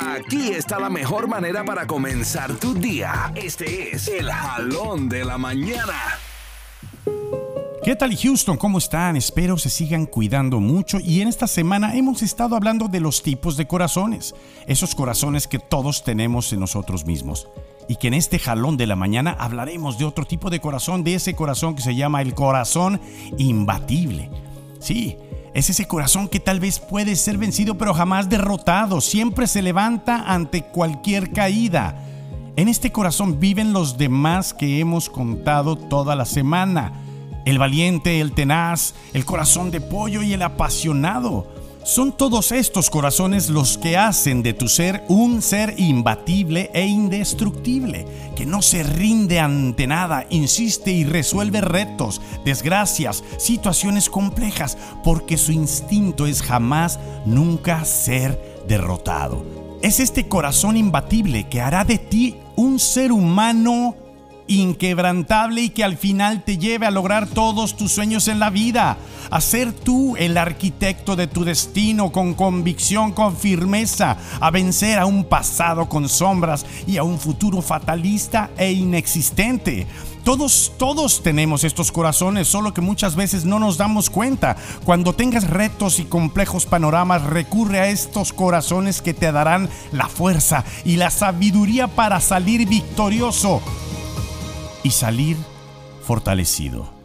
Aquí está la mejor manera para comenzar tu día. Este es el jalón de la mañana. ¿Qué tal Houston? ¿Cómo están? Espero se sigan cuidando mucho y en esta semana hemos estado hablando de los tipos de corazones, esos corazones que todos tenemos en nosotros mismos. Y que en este jalón de la mañana hablaremos de otro tipo de corazón, de ese corazón que se llama el corazón imbatible. Sí, es ese corazón que tal vez puede ser vencido pero jamás derrotado, siempre se levanta ante cualquier caída. En este corazón viven los demás que hemos contado toda la semana. El valiente, el tenaz, el corazón de pollo y el apasionado. Son todos estos corazones los que hacen de tu ser un ser imbatible e indestructible, que no se rinde ante nada, insiste y resuelve retos, desgracias, situaciones complejas, porque su instinto es jamás, nunca ser derrotado. Es este corazón imbatible que hará de ti un ser humano inquebrantable y que al final te lleve a lograr todos tus sueños en la vida, a ser tú el arquitecto de tu destino con convicción, con firmeza, a vencer a un pasado con sombras y a un futuro fatalista e inexistente. Todos, todos tenemos estos corazones, solo que muchas veces no nos damos cuenta. Cuando tengas retos y complejos panoramas, recurre a estos corazones que te darán la fuerza y la sabiduría para salir victorioso y salir fortalecido.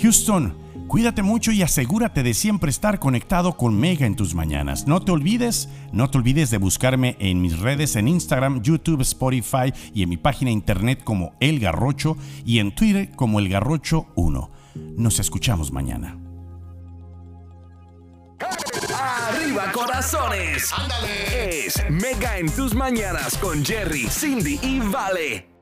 Houston, cuídate mucho y asegúrate de siempre estar conectado con Mega en tus mañanas. No te olvides, no te olvides de buscarme en mis redes en Instagram, YouTube, Spotify y en mi página internet como El Garrocho y en Twitter como El Garrocho 1. Nos escuchamos mañana. Arriba corazones. Es Mega en tus mañanas con Jerry, Cindy y Vale.